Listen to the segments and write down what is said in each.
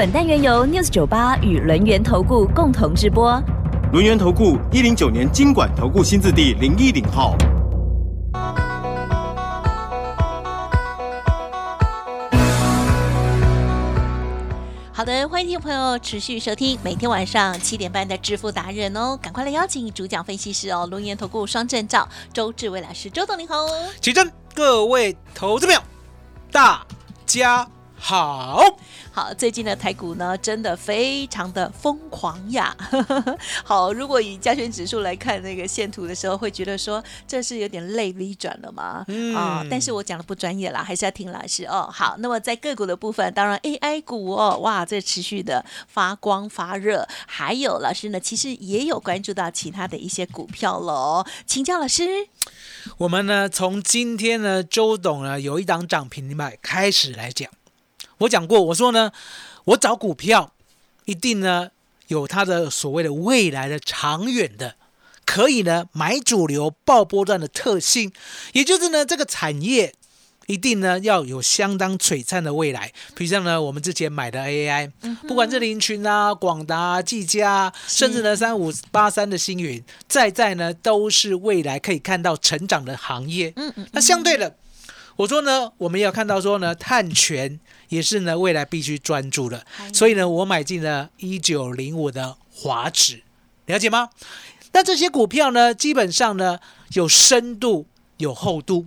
本单元由 News 九八与轮源投顾共同直播。轮源投顾一零九年经管投顾新字第零一零号。好的，欢迎听众朋友持续收听每天晚上七点半的致富达人哦，赶快来邀请主讲分析师哦，龙岩投顾双证照周志伟老师，周董你好。起真，各位投资朋友，大家好。好，最近的台股呢，真的非常的疯狂呀。好，如果以加权指数来看那个线图的时候，会觉得说这是有点类 V 转了吗？嗯啊，但是我讲的不专业啦，还是要听老师哦。好，那么在个股的部分，当然 AI 股哦，哇，这持续的发光发热，还有老师呢，其实也有关注到其他的一些股票喽。请教老师，我们呢，从今天呢，周董呢有一档涨停板开始来讲。我讲过，我说呢，我找股票一定呢有它的所谓的未来的长远的，可以呢买主流爆波段的特性，也就是呢这个产业一定呢要有相当璀璨的未来。比如像呢我们之前买的 AI，不管是林群啊、广达、啊、技嘉啊，甚至呢三五八三的星云，在在呢都是未来可以看到成长的行业。嗯嗯，那相对的，我说呢，我们也有看到说呢，碳权也是呢未来必须专注的，所以呢，我买进了一九零五的华指，了解吗？那这些股票呢，基本上呢有深度有厚度。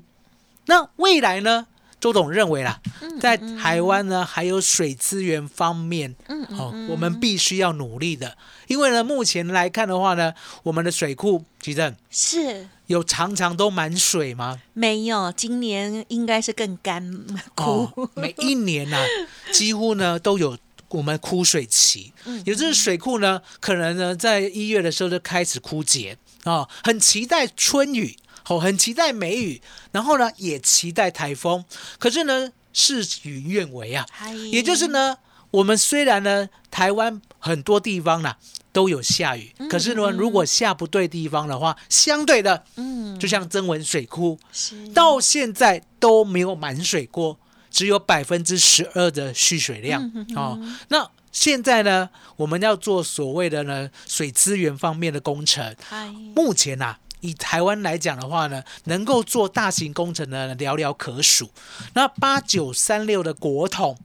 那未来呢，周董认为啦，在台湾呢还有水资源方面，嗯嗯哦，我们必须要努力的，因为呢，目前来看的话呢，我们的水库其实是。有常常都满水吗？没有，今年应该是更干枯。哦，每一年呢、几乎呢都有我们枯水期，也就是水库呢，可能呢在一月的时候就开始枯竭哦，很期待春雨，哦，很期待梅雨，然后呢也期待台风，可是呢事与愿违啊，嗨。也就是呢，我们虽然呢台湾很多地方呢都有下雨，可是呢如果下不对地方的话，相对的，嗯，就像曾文水库，到现在都没有满水过，只有百分之十二的蓄水量。哦。那现在呢，我们要做所谓的呢水资源方面的工程，嗨，目前呐、以台湾来讲的话呢，能够做大型工程的寥寥可数。那八九三六的国统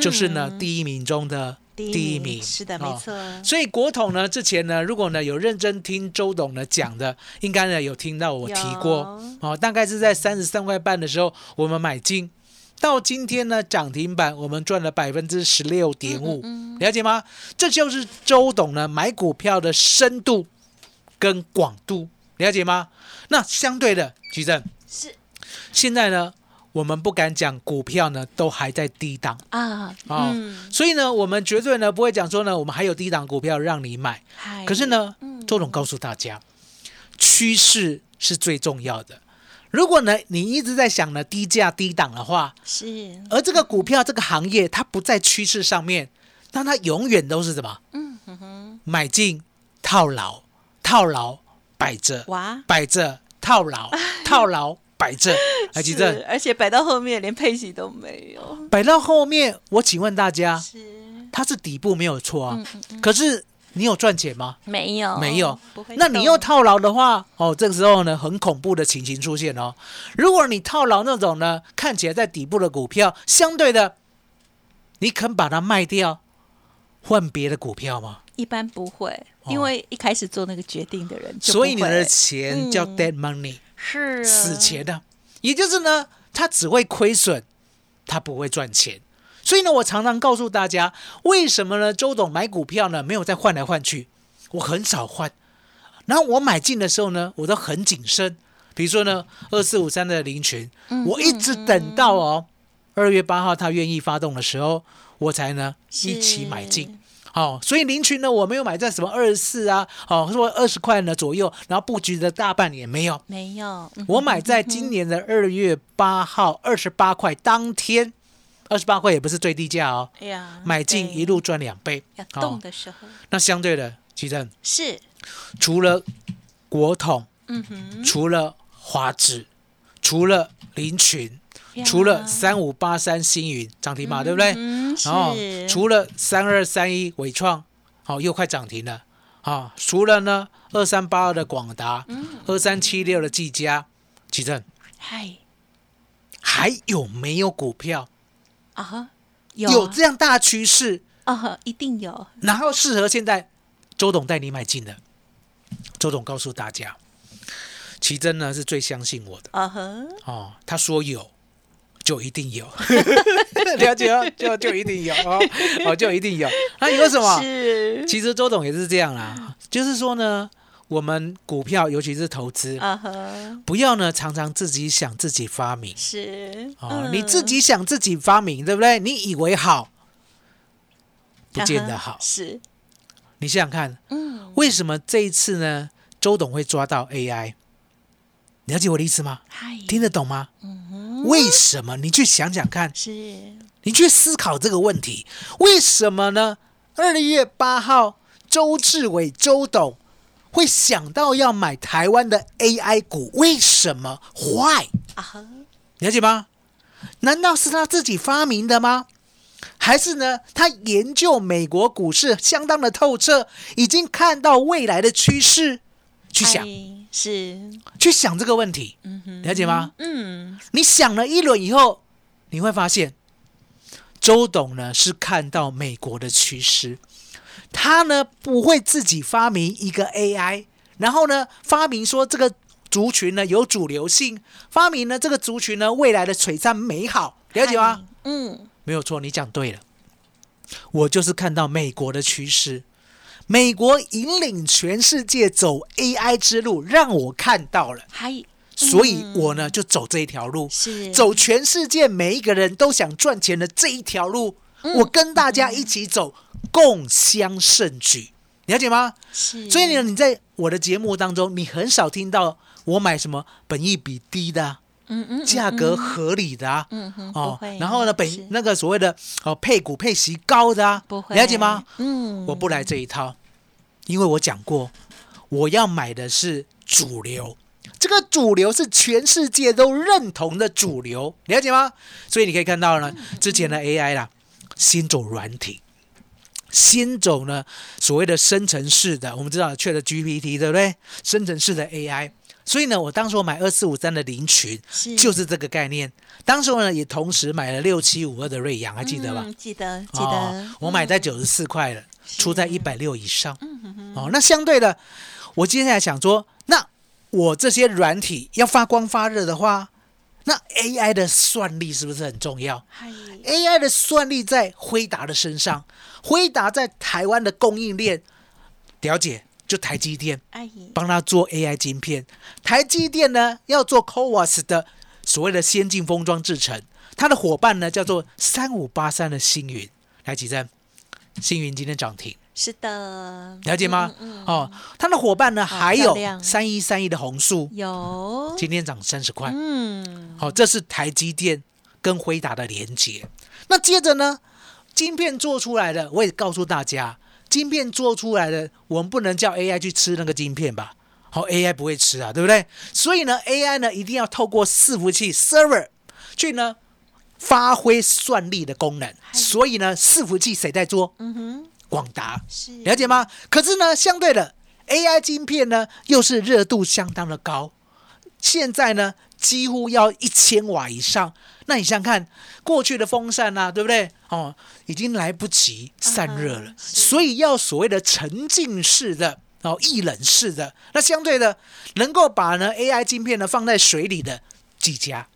就是呢第一名中的第一名，是的，哦没错。所以国统呢，之前呢，如果呢有认真听周董呢讲的，应该呢有听到我提过哦，大概是在三十三块半的时候我们买进，到今天呢涨停板我们赚了百分之十六点五，了解吗？这就是周董呢买股票的深度跟广度，了解吗？那相对的，举证是现在呢，我们不敢讲股票呢都还在低档。啊，哦嗯，所以呢，我们绝对呢不会讲说呢，我们还有低档股票让你买。可是，呢嗯，周总告诉大家，趋势是最重要的。如果呢你一直在想呢低价低档的话，是，而这个股票这个行业它不在趋势上面，那它永远都是什么？嗯哼哼，买进套牢，套牢摆着，哇，摆着套牢，套牢摆着。还记是得而且摆到后面连配息都没有，摆到后面，我请问大家，是它是底部没有错啊，嗯嗯嗯可是你有赚钱吗？没有没有。那你又套牢的话，哦，这个时候呢，很恐怖的情形出现哦。如果你套牢那种呢，看起来在底部的股票，相对的，你肯把它卖掉，换别的股票吗？一般不会，哦因为一开始做那个决定的人就所以你的钱叫嗯 dead money，、是啊死钱的，也就是呢，它只会亏损，它不会赚钱。所以呢，我常常告诉大家，为什么呢？周董买股票呢，没有再换来换去，我很少换。然后我买进的时候呢，我都很谨慎。比如说呢，二四五三的林群，嗯我一直等到哦二月八号他愿意发动的时候，我才呢一起买进。哦，所以林群呢，我没有买在什么二十四啊，哦，说二十块呢左右，然后布局的大半年没有，没有，嗯我买在今年的二月八号二十八块当天，二十八块也不是最低价哦，哎呀，买进一路赚两倍。要哦动的时候。那相对的，其实是，除了国统，嗯哼，除了华指，除了林群，除了三五八三星云涨停嘛，对不对？嗯，然后，除了三二三一伟创，好、又快涨停了。啊！除了呢二三八二的广达，嗯。二三七六的技嘉，奇正。嗨。还有没有股票？啊哈，有啊。这样大趋势，啊哈，一定有，然后适合现在周董带你买进的？周董告诉大家，奇珍呢是最相信我的。啊哈，哦，他说有。就一定有，了解哦，就就一定有哦，哦就一定有。那有什么？是，其实周董也是这样啦，就是说呢，我们股票尤其是投资，不要呢常常自己想自己发明是，哦，嗯你自己想自己发明，对不对？你以为好，不见得好。是，你想想看，嗯，为什么这一次呢，周董会抓到 AI？了解我的意思吗？嗨，听得懂吗？嗯哼，为什么？你去想想看，是，你去思考这个问题，为什么呢？二月八号，周志伟周董会想到要买台湾的 AI 股，为什么？Why？啊哈，了解吗？难道是他自己发明的吗？还是呢？他研究美国股市相当的透彻，已经看到未来的趋势，去想是，去想这个问题，嗯，了解吗？嗯，你想了一轮以后，你会发现，周董呢是看到美国的趋势，他呢不会自己发明一个 AI，然后呢发明说这个族群呢有主流性，发明呢这个族群呢未来的璀璨美好，了解吗？嗯，没有错，你讲对了，我就是看到美国的趋势。美国引领全世界走 AI 之路，让我看到了，嗨，所以我呢就走这一条路。是，走全世界每一个人都想赚钱的这一条路，我跟大家一起走，共襄盛举，了解吗？是，所以呢，你在我的节目当中，你很少听到我买什么本益比低的啊、嗯嗯，价格合理的啊，嗯哼，哦，然后呢，是本那个所谓的哦配股配息高的啊，不会，了解吗？？嗯，我不来这一套，因为我讲过，我要买的是主流，这个主流是全世界都认同的主流，了解吗？所以你可以看到呢，之前的 AI 啦，先走软体，先走呢所谓的生成式的，我们知道 Chat GPT 对不对？生成式的 AI。所以呢，我当时我买二四五三的林群，是就是这个概念。当时呢，也同时买了六七五二的瑞阳，还记得吧？嗯记得，记哦得，我买在九十四块了，出在一百六以上。嗯哦，那相对的，我接下来想说，那我这些软体要发光发热的话，那 AI 的算力是不是很重要嗨，？AI 的算力在辉达的身上，辉达在台湾的供应链，了解就台积电阿姨，帮他做 AI 晶片，台积电呢要做 CoWAS 的所谓的先进封装制程，它的伙伴呢叫做三五八三的星云，来几站？星云今天涨停，是的，了解吗？嗯嗯哦，它的伙伴呢还有三一三一的红树，有，今天涨三十块。嗯，好、这是台积电跟辉达的连接。那接着呢，晶片做出来的，我也告诉大家，晶片做出来的，我们不能叫 AI 去吃那个晶片吧？好、a i 不会吃啊，对不对？所以呢，AI 呢一定要透过伺服器 server 去呢发挥算力的功能。所以呢，伺服器谁在做？嗯哼，广达。是了解吗？可是呢，相对的 AI 晶片呢，又是热度相当的高，现在呢几乎要一千瓦以上。那你想想看，过去的风扇啊，对不对？哦，已经来不及散热了，所以要所谓的沉浸式的。哦，易冷式的，那相对的，能够把呢 AI 晶片呢放在水里的几家，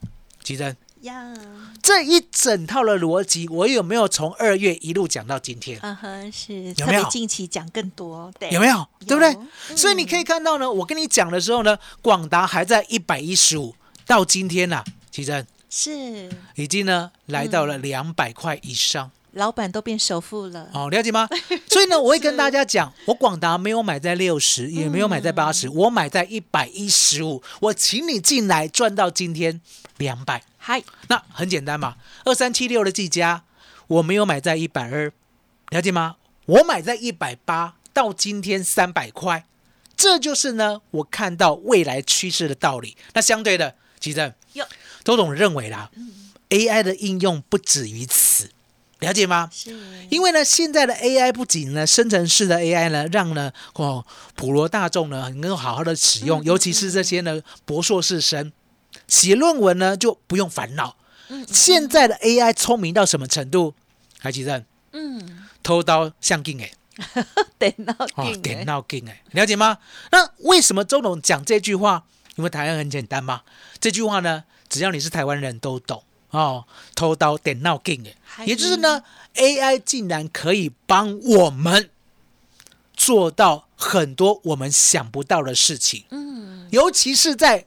几人呀，这一整套的逻辑，我有没有从二月一路讲到今天？嗯哼，是，有没有近期讲更多，对，有没有？对不对？有所以你可以看到呢，我跟你讲的时候呢，广达还在一百一十五，到今天呐、啊，其实是已经呢来到嗯了两百块以上。老板都变首富了。哦，了解吗？所以呢，我会跟大家讲，我广达没有买在六十，也没有买在八十、我买在一百一十五。我请你进来赚到今天两百，嗨，那很简单嘛。二三七六的技嘉，我没有买在一百二，了解吗？我买在一百八，到今天三百块，这就是呢，我看到未来趋势的道理。那相对的，其实哟周董认为啦、a i 的应用不止于此，了解吗？是因为呢，现在的 AI 不仅呢，生成式的 AI 呢，让呢哦普罗大众呢能够好好的使用，尤其是这些呢博硕士生写论文呢就不用烦恼。现在的 AI 聪明到什么程度？海奇正嗯，偷刀相镜哎，电脑哦镜点到镜哎，了解吗？那为什么周董讲这句话？因为台湾很简单嘛，这句话呢，只要你是台湾人都懂哦。偷刀点闹镜哎，嗨也就是呢，AI 竟然可以帮我们做到很多我们想不到的事情，嗯，尤其是在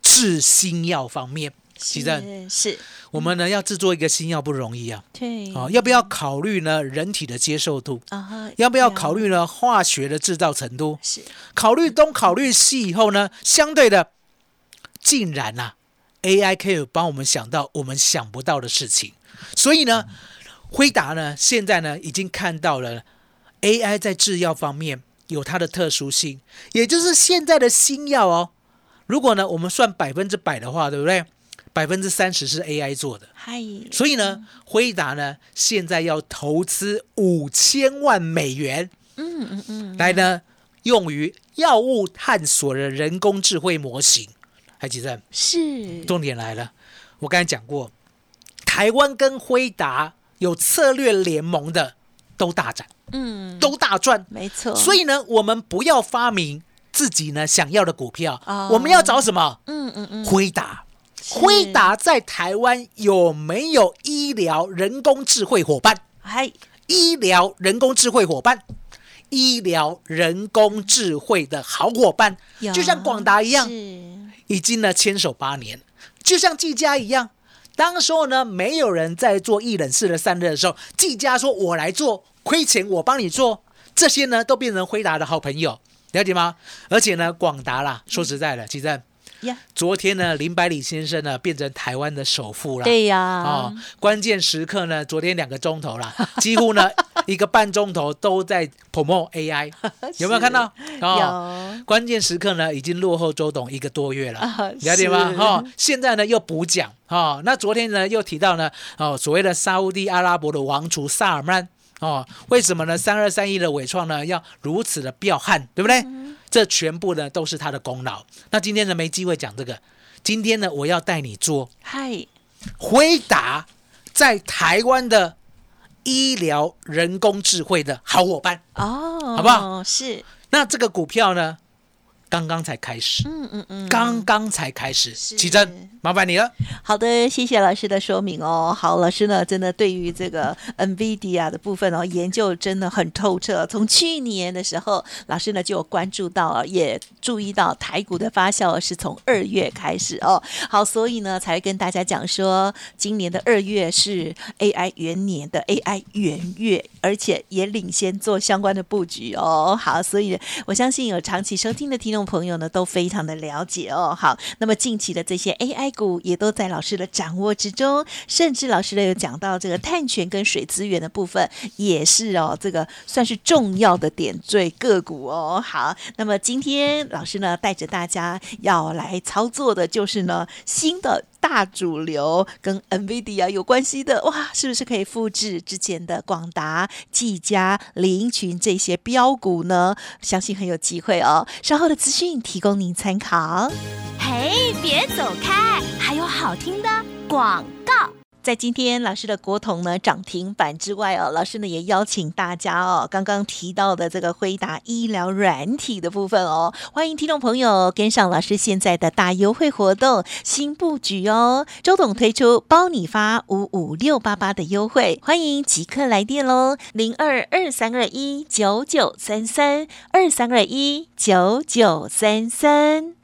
制新药方面。其正，是是，我们呢要制作一个新药不容易啊，对，哦，要不要考虑呢人体的接受度？啊，要不要考虑呢化学的制造程度？是考虑东考虑西以后呢，相对的，竟然呐、AI 可以帮我们想到我们想不到的事情。所以呢，辉达呢现在呢已经看到了 AI 在制药方面有它的特殊性，也就是现在的新药哦。如果呢我们算百分之百的话，对不对？百分之三十是 AI 做的。嗨，所以呢，辉达呢现在要投资五千万美元，嗯嗯嗯，来呢用于药物探索的人工智慧模型。还记得？是重点来了，我刚才讲过，台湾跟辉达有策略联盟的都大涨，嗯，都大赚。没错，所以呢，我们不要发明自己呢想要的股票，哦我们要找什么？嗯嗯嗯，辉达。辉达在台湾有没有医疗人工智慧伙伴？嗨，医疗人工智慧伙伴，医疗人工智慧的好伙伴，就像广达一样，是已经呢牵手八年，就像技嘉一样。当时候呢，没有人在做一冷式的散热的时候，技嘉说：“我来做，亏钱我帮你做。”这些呢，都变成辉达的好朋友，了解吗？而且呢，广达啦，说实在的，其实呀，昨天呢，林百里先生呢变成台湾的首富了。对呀，哦，关键时刻呢，昨天两个钟头啦，几乎呢一个半钟头都在 promote AI，有没有看到？哦，有关键时刻呢已经落后周董一个多月了，啊了解吗？是哦，现在呢又补讲哦，那昨天呢又提到呢哦所谓的沙烏地阿拉伯的王储萨尔曼哦，为什么呢？三二三一的伟创呢要如此的彪悍，对不对？这全部呢都是他的功劳。那今天呢没机会讲这个，今天呢我要带你做嗨，回答在台湾的医疗人工智慧的好伙伴。哦，好不好？是，那这个股票呢，刚刚才开始，嗯嗯嗯，刚刚才开始。是奇珍，麻烦你了。好的，谢谢老师的说明哦。好，老师呢，真的对于这个 NVIDIA 的部分哦，研究真的很透彻。从去年的时候，老师呢就有关注到，也注意到台股的发酵是从二月开始哦。好，所以呢才会跟大家讲说，今年的二月是 AI 元年的 AI 元月，而且也领先做相关的布局哦。好，所以我相信有长期收听的听众朋友呢，都非常的了解哦。好，那么近期的这些 AI 股也都在老师的掌握之中，甚至老师呢有讲到这个碳权跟水资源的部分，也是哦，这个算是重要的点缀个股哦。好，那么今天老师呢带着大家要来操作的就是呢新的。大主流跟 NVIDIA 有关系的哇，是不是可以复制之前的广达、技嘉、林群这些标股呢？相信很有机会哦。稍后的资讯提供您参考。嘿，别走开，还有好听的广告。在今天老师的国统呢涨停板之外哦，老师呢也邀请大家哦，刚刚提到的这个辉达医疗软体的部分哦，欢迎听众朋友跟上老师现在的大优惠活动新布局哦。周董推出包你发五五六八八的优惠，欢迎即刻来电喽，零二二三二一九九三三二三二一九九三三。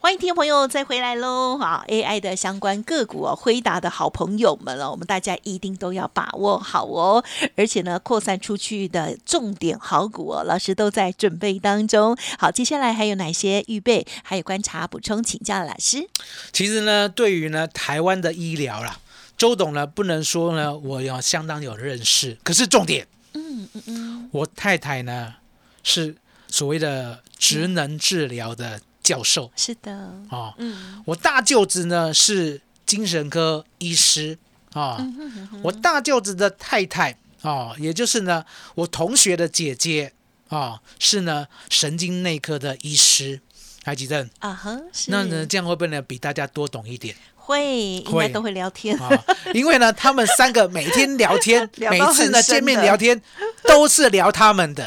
欢迎听众朋友再回来喽！好，AI 的相关个股哦，辉达的好朋友们哦，我们大家一定都要把握好哦。而且呢，扩散出去的重点好股哦，老师都在准备当中。好，接下来还有哪些预备？还有观察补充，请教老师。其实呢，对于呢台湾的医疗啦，周董呢不能说呢我要相当有认识，可是重点，嗯嗯嗯，我太太呢是所谓的职能治疗的教授。是的，哦，嗯。我大舅子呢是精神科医师。啊、嗯哼哼哼。我大舅子的太太哦，也就是呢我同学的姐姐啊、是呢神经内科的医师，海吉正？啊哈，是。那呢这样会不会呢比大家多懂一点会应该都会聊天，啊？因为呢他们三个每天聊天 聊每次呢见面聊天都是聊他们的，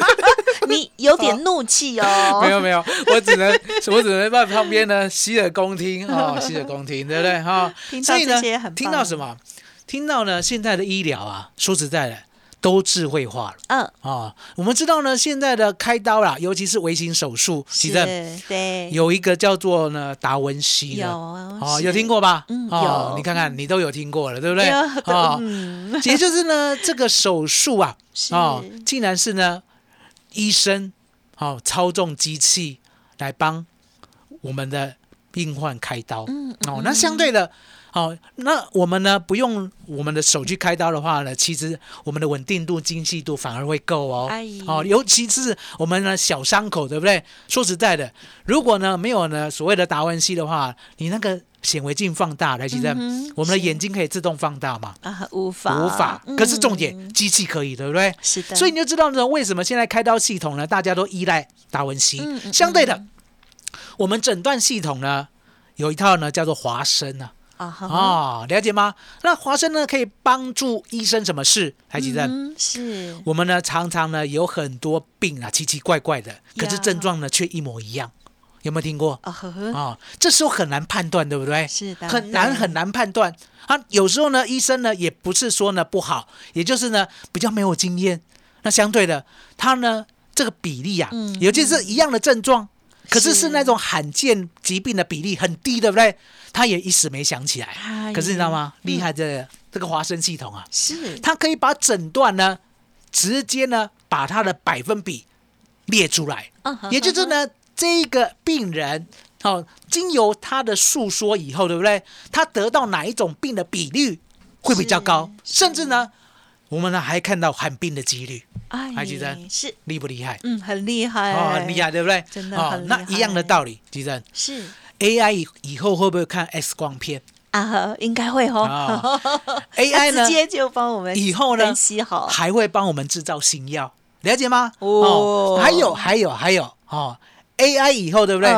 你有点怒气哦。没有没有，我只能我只能在旁边呢洗耳恭听啊，洗耳恭听，对不对哈？听到所以呢这些很，听到什么？听到呢，现在的医疗啊，说实在的，都智慧化了。嗯，啊。我们知道呢，现在的开刀啦，尤其是微型手术，其实，对，有一个叫做呢达文西的，有哦，是。有听过吧？嗯哦，有。你看看，你都有听过了，对不对？有哦，嗯，也就是呢，这个手术啊，是。哦，竟然是呢，医生哦操纵机器来帮我们的病患开刀。嗯哦，那相对的，哦，那我们呢不用我们的手去开刀的话呢，其实我们的稳定度、精细度反而会够哦。哎哦，尤其是我们呢小伤口，对不对？说实在的，如果呢没有呢所谓的达文西的话，你那个显微镜放大来，其实、嗯我们的眼睛可以自动放大嘛？啊，无法无法，可是重点嗯机器可以，对不对？是的，所以你就知道呢，为什么现在开刀系统呢，大家都依赖达文西。相对的嗯，我们诊断系统呢，有一套呢叫做华生啊，啊哈，哦，了解吗？那华生呢可以帮助医生什么事？台积电。嗯是我们呢常常呢有很多病啊，奇奇怪怪的，可是症状呢却一模一样，有没有听过？啊呵呵，哦，这时候很难判断，对不对？是的，很难很难判断啊。有时候呢，医生呢也不是说呢不好，也就是呢比较没有经验。那相对的，他呢这个比例啊，嗯尤其是一样的症状，可是是是那种罕见疾病的比例很低，对不对？他也一时没想起来。哎可是你知道吗？嗯厉害的这个华生系统啊，是它可以把诊断呢直接呢把它的百分比列出来。嗯哼也就是呢，这个病人哦，经由他的诉说以后，对不对？他得到哪一种病的比率会比较高，甚至呢，我们呢还看到罕病的几率，哎还记得是。厉不厉害？嗯很厉害。哦，很厉害，对不对？真的哦很那一样的道理，吉正是，AI 以以后会不会看 X 光片？啊呵，应该会哦？AI 呢？直，接就帮我们以后呢分析好。还会帮我们制造新药，了解吗？哦。还有还有还有。哦，AI 以后对不对？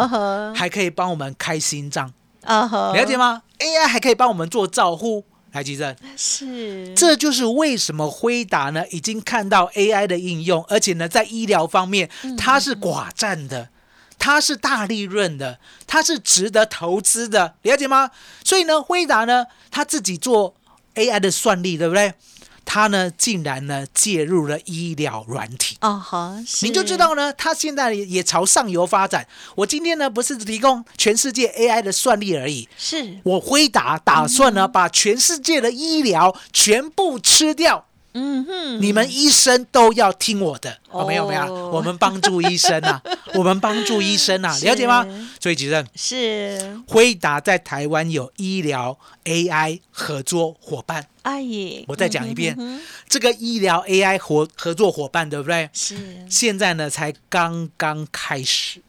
还可以帮我们开心脏。了解吗？AI 还可以帮我们做照护，来吉正，是这就是为什么辉达呢已经看到 AI 的应用，而且呢在医疗方面它是寡占的，它是大利润的，它是值得投资的，了解吗？所以呢，辉达呢他自己做 AI 的算力，对不对？他呢竟然呢介入了医疗软体。啊哈，是你就知道呢，他现在也朝上游发展。我今天呢不是提供全世界 AI 的算力而已，是我辉达打算呢把全世界的医疗全部吃掉。嗯哼，你们医生都要听我的，哦，没有没有哦，我们帮助医生啊，我们帮助医生啊，了解吗？所以主任，是。辉达在台湾有医疗 AI 合作伙伴，阿姨，我再讲一遍这个医疗 AI 合合作伙伴，对不对？是。现在呢才刚刚开始。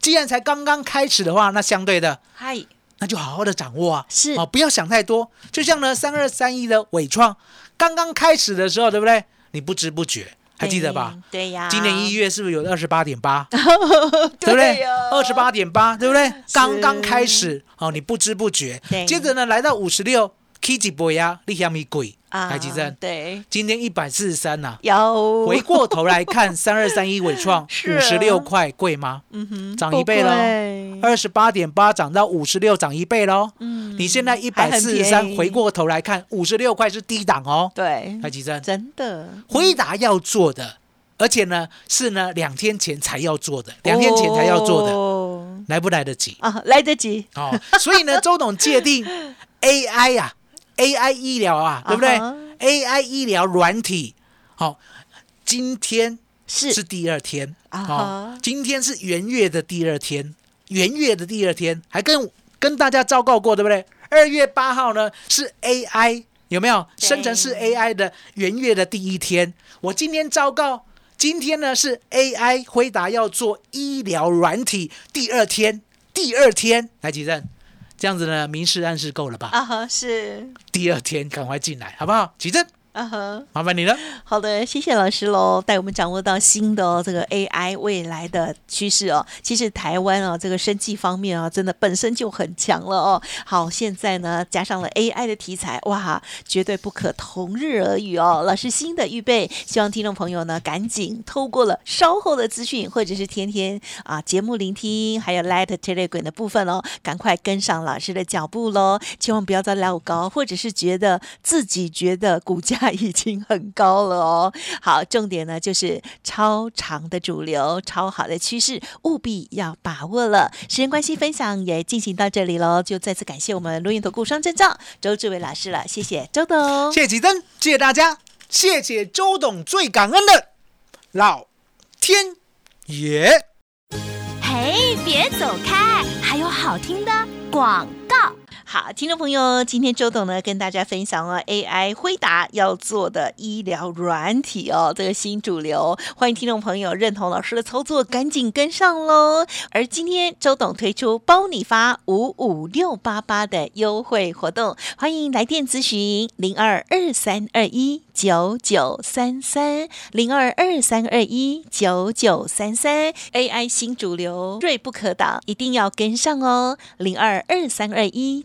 既然才刚刚开始的话，那相对的，嗨，那就好好的掌握啊，是。哦，不要想太多。就像呢，三二三一的伟创刚刚开始的时候，对不对？你不知不觉，还记得吧？？对呀，今年一月是不是有二十八点八？对 对不对？二十八点八，对不对？刚刚开始，哦，你不知不觉对，接着呢来到五十六，K 几波呀？你嫌米贵？啊台积电对，今天一百四十三呐。有回过头来看，三二三一伟创 五十六块贵吗？嗯哼涨一倍喽喽二十八点八涨到五十六，涨一倍喽。嗯你现在一百四十三，回过头来看，五十六块是低档哦。对，台积电，真的回答要做的，而且呢是呢两天前才要做的，两天前才要做的，的来不来得及？啊，来得及，哦，所以呢，周董界定 AI 呀、AI 医疗啊，对不对、啊哈 a i 医疗软体，好、今天是是第二天啊哦，今天是元月的第二天，元月的第二天，还跟跟大家昭告过，对不对？二月八号呢是 AI 有没有生成式 AI 的元月的第一天？我今天昭告，今天呢是 AI 回答要做医疗软体第二天，第二天来几阵？这样子呢，明示暗示够了吧？啊哈，是第二天赶快进来，好不好？几阵？啊哈。麻烦你了。好的，谢谢老师喽，带我们掌握到新的哦这个 AI 未来的趋势哦。其实台湾哦这个生技方面啊，真的本身就很强了哦。好，现在呢加上了 AI 的题材，哇，绝对不可同日而语哦。老师新的预备，希望听众朋友呢赶紧透过了稍后的资讯，或者是天天啊节目聆听，还有 Light Telegram 的部分哦，赶快跟上老师的脚步喽，千万不要再老高，或者是觉得自己觉得股价 已经很高了哦。好，重点呢就是超长的主流，超好的趋势，务必要把握了。时间关系，分享也进行到这里喽，就再次感谢我们录音投顾双证照周志伟老师了，谢谢周董。谢谢吉登，谢谢大家，谢谢周董，最感恩的老天爷。嘿，别走开，还有好听的广告。好，听众朋友，今天周董呢跟大家分享了 AI 辉达要做的医疗软体哦，这个新主流，欢迎听众朋友认同老师的操作，赶紧跟上喽。而今天周董推出包你发五五六八八的优惠活动，欢迎来电咨询零二二三二一九九三三零二二三二一九九三三 AI 新主流，锐不可挡，一定要跟上哦，零二二三二一